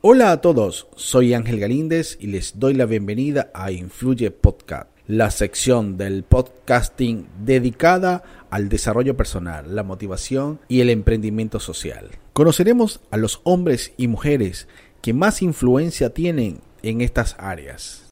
Hola a todos, soy Ángel Galíndez y les doy la bienvenida a Influye Podcast, la sección del podcasting dedicada al desarrollo personal, la motivación y el emprendimiento social. Conoceremos a los hombres y mujeres que más influencia tienen en estas áreas.